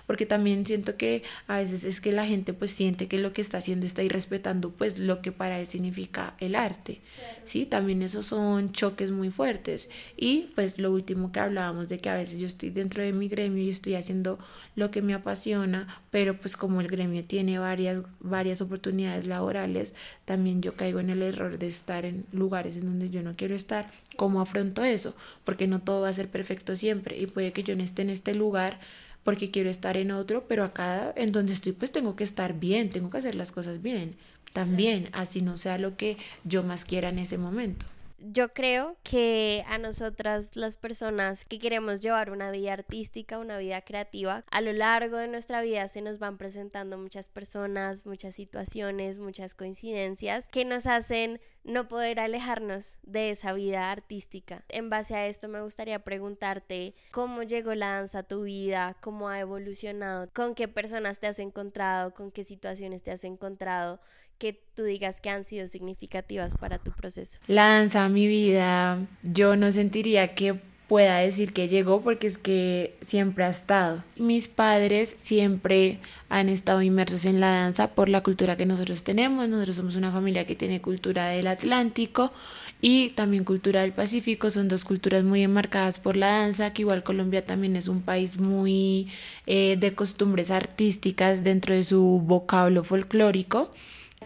porque también siento que a veces es que la gente pues siente que lo que está haciendo está irrespetando pues lo que para él significa el arte, ¿sí? También esos son choques muy fuertes. Y pues lo último que hablábamos de que a veces yo estoy dentro de mi gremio y estoy haciendo lo que me apasiona, pero pues como el gremio tiene varias, varias oportunidades laborales, también yo caigo en el error de estar en lugares en donde yo no quiero estar, ¿cómo afronto eso? Porque no todo va a ser perfecto siempre. Y puede que yo no esté en este lugar porque quiero estar en otro, pero acá en donde estoy pues tengo que estar bien, tengo que hacer las cosas bien, también, así no sea lo que yo más quiera en ese momento. Yo creo que a nosotras las personas que queremos llevar una vida artística, una vida creativa, a lo largo de nuestra vida se nos van presentando muchas personas, muchas situaciones, muchas coincidencias que nos hacen no poder alejarnos de esa vida artística. En base a esto me gustaría preguntarte cómo llegó la danza a tu vida, cómo ha evolucionado, con qué personas te has encontrado, con qué situaciones te has encontrado que tú digas que han sido significativas para tu proceso. La danza mi vida, yo no sentiría que pueda decir que llegó porque es que siempre ha estado. Mis padres siempre han estado inmersos en la danza por la cultura que nosotros tenemos. Nosotros somos una familia que tiene cultura del Atlántico y también cultura del Pacífico. Son dos culturas muy enmarcadas por la danza, que igual Colombia también es un país muy eh, de costumbres artísticas dentro de su vocablo folclórico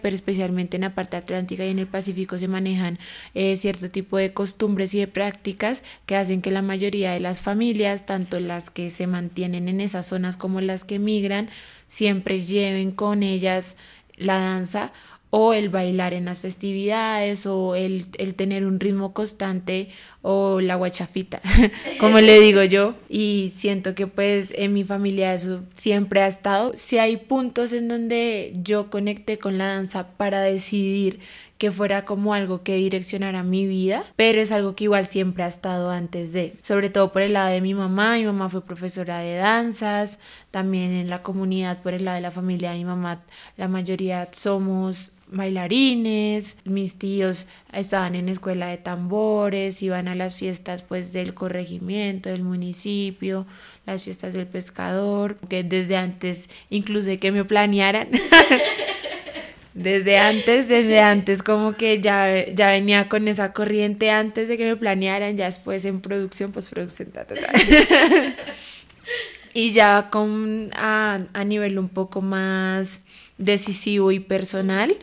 pero especialmente en la parte atlántica y en el Pacífico se manejan eh, cierto tipo de costumbres y de prácticas que hacen que la mayoría de las familias, tanto las que se mantienen en esas zonas como las que migran, siempre lleven con ellas la danza o el bailar en las festividades o el, el, tener un ritmo constante o la guachafita, como le digo yo. Y siento que pues en mi familia eso siempre ha estado. Si hay puntos en donde yo conecté con la danza para decidir que fuera como algo que direccionara mi vida, pero es algo que igual siempre ha estado antes de, sobre todo por el lado de mi mamá, mi mamá fue profesora de danzas, también en la comunidad por el lado de la familia de mi mamá, la mayoría somos bailarines, mis tíos estaban en escuela de tambores, iban a las fiestas pues del corregimiento, del municipio, las fiestas del pescador, que desde antes incluso que me planearan. desde antes, desde antes como que ya, ya venía con esa corriente antes de que me planearan, ya después en producción, postproducción, ta, ta, ta. y ya con a, a nivel un poco más decisivo y personal,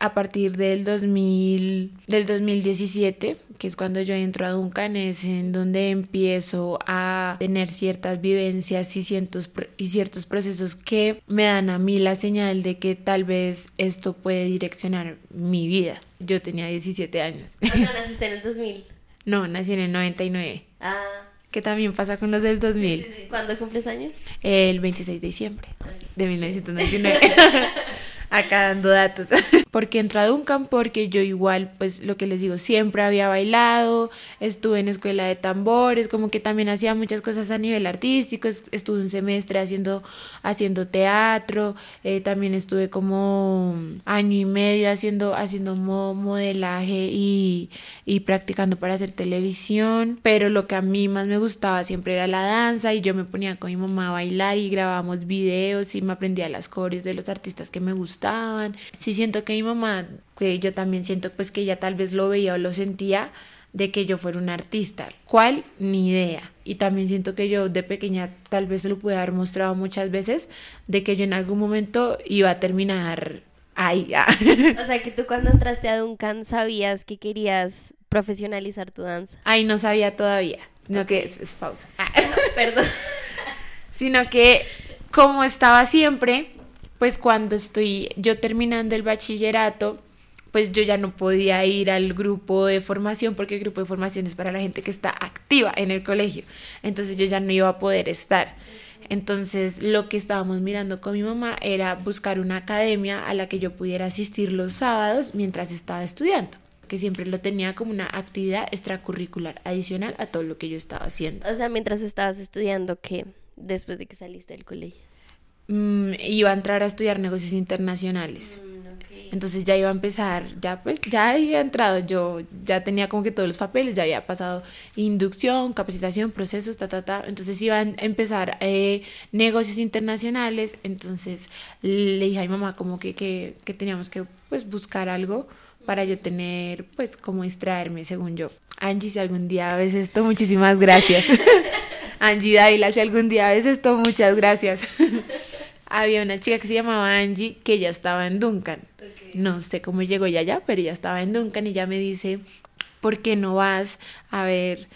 a partir del 2000, del 2017, que es cuando yo entro a Duncan, es en donde empiezo a tener ciertas vivencias y ciertos, y ciertos procesos que me dan a mí la señal de que tal vez esto puede direccionar mi vida. Yo tenía 17 años. ¿No naciste en el 2000? No, nací en el 99. Ah. Que también pasa con los del 2000. Sí, sí, sí. ¿Cuándo cumples años? El 26 de diciembre de 1999. acá dando datos. porque entró a Duncan? Porque yo igual, pues lo que les digo, siempre había bailado, estuve en escuela de tambores, como que también hacía muchas cosas a nivel artístico, estuve un semestre haciendo, haciendo teatro, eh, también estuve como año y medio haciendo, haciendo modelaje y, practicando para hacer televisión, pero lo que a mí más me gustaba siempre era la danza y yo me ponía con mi mamá a bailar y grabábamos videos y me aprendía las coreos de los artistas que me gustaban gustaban. Sí siento que mi mamá, que yo también siento pues que ella tal vez lo veía o lo sentía de que yo fuera una artista. ¿Cuál? Ni idea. Y también siento que yo de pequeña tal vez se lo pude haber mostrado muchas veces de que yo en algún momento iba a terminar ahí. o sea que tú cuando entraste a Duncan sabías que querías profesionalizar tu danza. Ay, no sabía todavía. No que es, es pausa. Perdón. Sino que como estaba siempre, pues cuando estoy yo terminando el bachillerato, pues yo ya no podía ir al grupo de formación porque el grupo de formación es para la gente que está activa en el colegio. Entonces yo ya no iba a poder estar. Entonces lo que estábamos mirando con mi mamá era buscar una academia a la que yo pudiera asistir los sábados mientras estaba estudiando que siempre lo tenía como una actividad extracurricular adicional a todo lo que yo estaba haciendo. O sea, mientras estabas estudiando, ¿qué? Después de que saliste del colegio. Mm, iba a entrar a estudiar negocios internacionales. Mm, Entonces ya iba a empezar, ya pues ya había entrado, yo ya tenía como que todos los papeles, ya había pasado inducción, capacitación, procesos, ta, ta, ta. Entonces iba a empezar eh, negocios internacionales. Entonces le dije a mi mamá como que, que, que teníamos que pues buscar algo para yo tener pues como distraerme según yo. Angie, si algún día ves esto, muchísimas gracias. Angie Daila, si algún día ves esto, muchas gracias. había una chica que se llamaba Angie que ya estaba en Duncan. No sé cómo llegó ella allá, pero ella estaba en Duncan y ella me dice, ¿por qué no vas a ver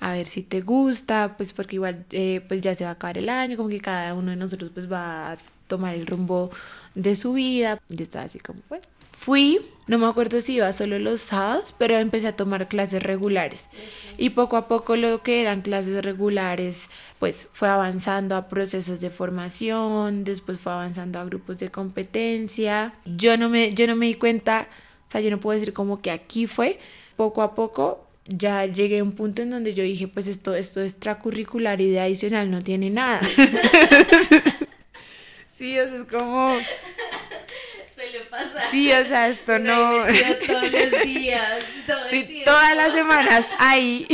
a ver si te gusta? Pues porque igual eh, pues ya se va a acabar el año, como que cada uno de nosotros pues va a tomar el rumbo de su vida. Yo estaba así como, bueno. Fui, no me acuerdo si iba solo los sábados, pero empecé a tomar clases regulares. Y poco a poco lo que eran clases regulares, pues fue avanzando a procesos de formación, después fue avanzando a grupos de competencia. Yo no me, yo no me di cuenta, o sea, yo no puedo decir como que aquí fue, poco a poco ya llegué a un punto en donde yo dije, pues esto, esto extracurricular y de adicional no tiene nada. sí, o sea, es como... Pasar. Sí, o sea, esto no... todos los días, todo Estoy todas las semanas ahí.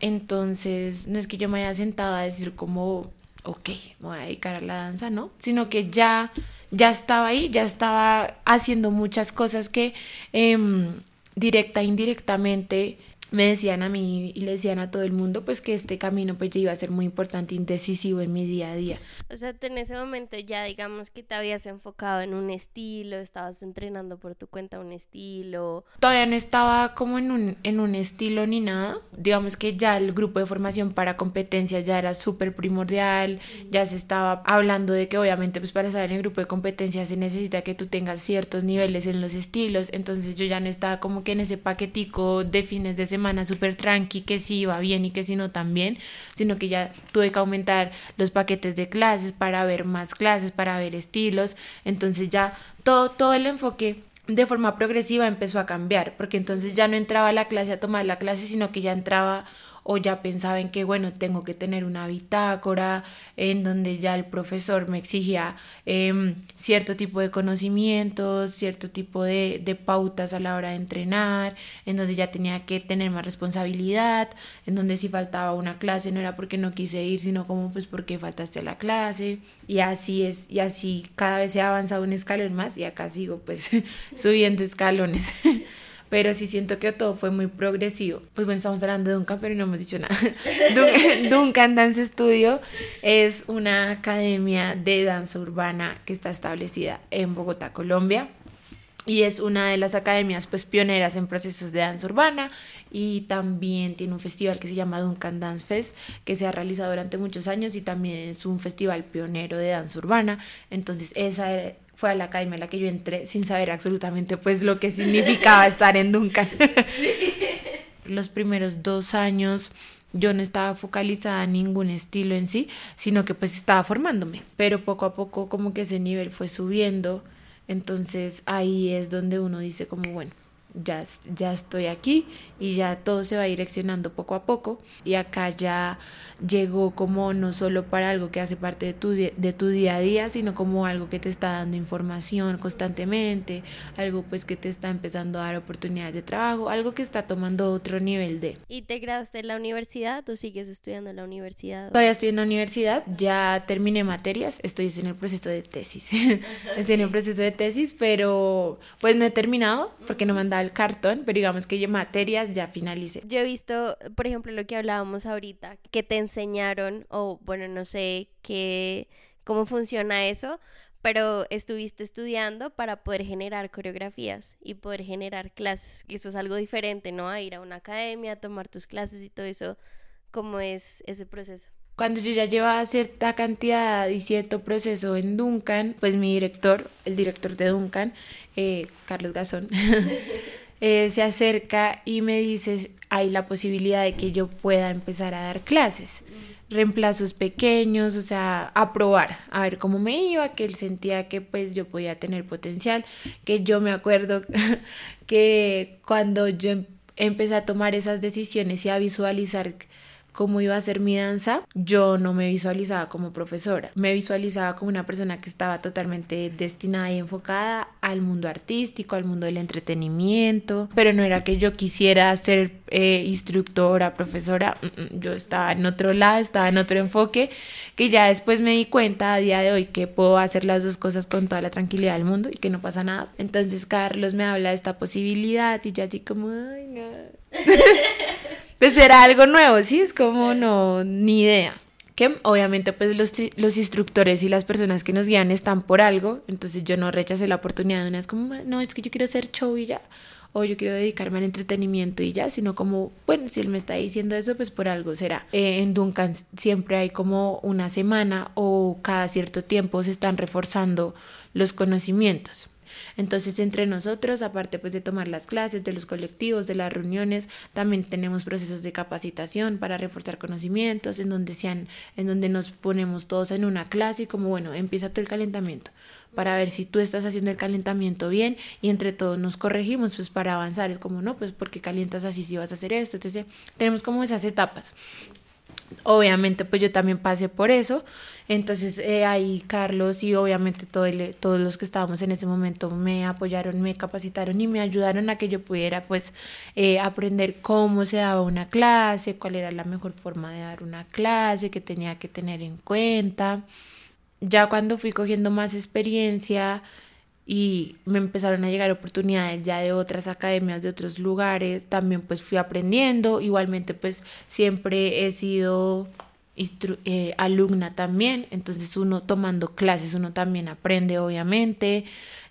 Entonces, no es que yo me haya sentado a decir como, ok, me voy a dedicar a la danza, ¿no? Sino que ya, ya estaba ahí, ya estaba haciendo muchas cosas que em, directa e indirectamente me decían a mí y le decían a todo el mundo pues que este camino pues ya iba a ser muy importante y decisivo en mi día a día. O sea, tú en ese momento ya digamos que te habías enfocado en un estilo, estabas entrenando por tu cuenta un estilo. Todavía no estaba como en un, en un estilo ni nada. Digamos que ya el grupo de formación para competencias ya era súper primordial. Ya se estaba hablando de que obviamente pues para estar en el grupo de competencias se necesita que tú tengas ciertos niveles en los estilos. Entonces yo ya no estaba como que en ese paquetico de fines de semana súper tranqui que sí iba bien y que si no también. Sino que ya tuve que aumentar los paquetes de clases para ver más clases, para ver estilos. Entonces ya todo, todo el enfoque de forma progresiva empezó a cambiar, porque entonces ya no entraba a la clase a tomar la clase, sino que ya entraba o ya pensaba en que, bueno, tengo que tener una bitácora en donde ya el profesor me exigía eh, cierto tipo de conocimientos, cierto tipo de, de, pautas a la hora de entrenar, en donde ya tenía que tener más responsabilidad, en donde si faltaba una clase no era porque no quise ir, sino como pues porque faltaste a la clase. Y así es, y así cada vez se ha avanzado un escalón más y acá sigo pues subiendo escalones. pero sí siento que todo fue muy progresivo. Pues bueno, estamos hablando de Duncan, pero no hemos dicho nada. Duncan Dance Studio es una academia de danza urbana que está establecida en Bogotá, Colombia. Y es una de las academias pues pioneras en procesos de danza urbana y también tiene un festival que se llama Duncan Dance Fest que se ha realizado durante muchos años y también es un festival pionero de danza urbana. Entonces esa fue a la academia a la que yo entré sin saber absolutamente pues lo que significaba estar en Duncan. Los primeros dos años yo no estaba focalizada en ningún estilo en sí, sino que pues estaba formándome, pero poco a poco como que ese nivel fue subiendo, entonces ahí es donde uno dice como bueno, ya, ya estoy aquí y ya todo se va direccionando poco a poco y acá ya llegó como no solo para algo que hace parte de tu, de tu día a día, sino como algo que te está dando información constantemente, algo pues que te está empezando a dar oportunidades de trabajo, algo que está tomando otro nivel de... ¿Y te graduaste en la universidad? ¿Tú sigues estudiando en la universidad? Todavía estoy en la universidad, ya terminé materias, estoy en el proceso de tesis, estoy en el proceso de tesis, pero pues no he terminado porque no me han dado cartón, pero digamos que ya materias ya finalicé. Yo he visto, por ejemplo, lo que hablábamos ahorita, que te enseñaron, o bueno, no sé qué, cómo funciona eso, pero estuviste estudiando para poder generar coreografías y poder generar clases, eso es algo diferente, ¿no? A ir a una academia, tomar tus clases y todo eso, ¿cómo es ese proceso? Cuando yo ya llevaba cierta cantidad y cierto proceso en Duncan, pues mi director, el director de Duncan, eh, Carlos Gazón, eh, se acerca y me dice, hay la posibilidad de que yo pueda empezar a dar clases, reemplazos pequeños, o sea, a probar, a ver cómo me iba, que él sentía que pues yo podía tener potencial, que yo me acuerdo que cuando yo empecé a tomar esas decisiones y a visualizar cómo iba a ser mi danza, yo no me visualizaba como profesora, me visualizaba como una persona que estaba totalmente destinada y enfocada al mundo artístico, al mundo del entretenimiento, pero no era que yo quisiera ser eh, instructora, profesora, yo estaba en otro lado, estaba en otro enfoque, que ya después me di cuenta a día de hoy que puedo hacer las dos cosas con toda la tranquilidad del mundo y que no pasa nada. Entonces Carlos me habla de esta posibilidad y yo así como, ay, no. pues era algo nuevo, sí, es como no, ni idea. Que obviamente pues los, los instructores y las personas que nos guían están por algo, entonces yo no rechacé la oportunidad de una vez como, no, es que yo quiero hacer show y ya. o yo quiero dedicarme al entretenimiento y ya, sino como, bueno, si él me está diciendo eso, pues por algo será. Eh, en Duncan siempre hay como una semana o cada cierto tiempo se están reforzando los conocimientos. Entonces, entre nosotros, aparte pues de tomar las clases, de los colectivos, de las reuniones, también tenemos procesos de capacitación para reforzar conocimientos, en donde sean, en donde nos ponemos todos en una clase y como bueno, empieza todo el calentamiento para ver si tú estás haciendo el calentamiento bien y entre todos nos corregimos pues para avanzar. Es como, no, pues porque calientas así si vas a hacer esto. Entonces, tenemos como esas etapas. Obviamente, pues yo también pasé por eso. Entonces, eh, ahí Carlos y obviamente todo todos los que estábamos en ese momento me apoyaron, me capacitaron y me ayudaron a que yo pudiera, pues, eh, aprender cómo se daba una clase, cuál era la mejor forma de dar una clase, que tenía que tener en cuenta. Ya cuando fui cogiendo más experiencia, y me empezaron a llegar oportunidades ya de otras academias de otros lugares, también pues fui aprendiendo, igualmente pues siempre he sido eh, alumna también, entonces uno tomando clases, uno también aprende obviamente,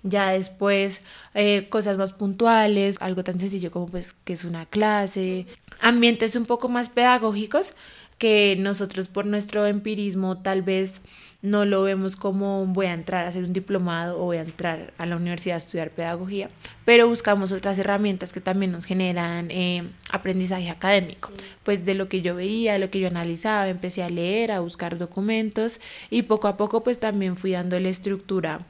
ya después eh, cosas más puntuales, algo tan sencillo como pues que es una clase, ambientes un poco más pedagógicos que nosotros por nuestro empirismo tal vez no lo vemos como voy a entrar a hacer un diplomado o voy a entrar a la universidad a estudiar pedagogía, pero buscamos otras herramientas que también nos generan eh, aprendizaje académico. Pues de lo que yo veía, de lo que yo analizaba, empecé a leer, a buscar documentos y poco a poco pues también fui dándole estructura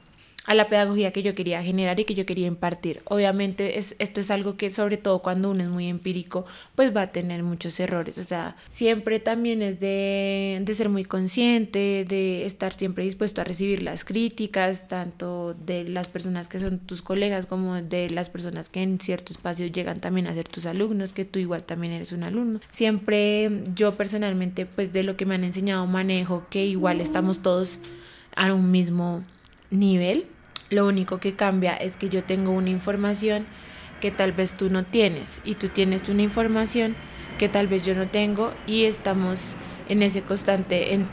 a la pedagogía que yo quería generar y que yo quería impartir. Obviamente es, esto es algo que sobre todo cuando uno es muy empírico pues va a tener muchos errores. O sea, siempre también es de, de ser muy consciente, de estar siempre dispuesto a recibir las críticas, tanto de las personas que son tus colegas como de las personas que en cierto espacio llegan también a ser tus alumnos, que tú igual también eres un alumno. Siempre yo personalmente pues de lo que me han enseñado manejo que igual estamos todos a un mismo nivel lo único que cambia es que yo tengo una información que tal vez tú no tienes y tú tienes una información que tal vez yo no tengo y estamos en ese constante en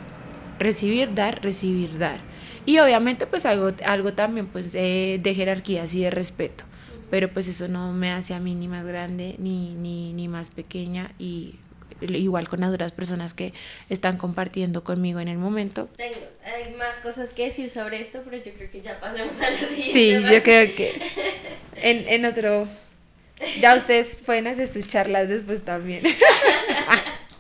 recibir, dar, recibir, dar. Y obviamente pues algo, algo también pues de, de jerarquías y de respeto. Pero pues eso no me hace a mí ni más grande ni, ni, ni más pequeña y igual con las otras personas que están compartiendo conmigo en el momento. Tengo, hay más cosas que decir sobre esto, pero yo creo que ya pasemos a la siguiente. Sí, yo creo que en, en otro... Ya ustedes pueden hacer sus charlas después también.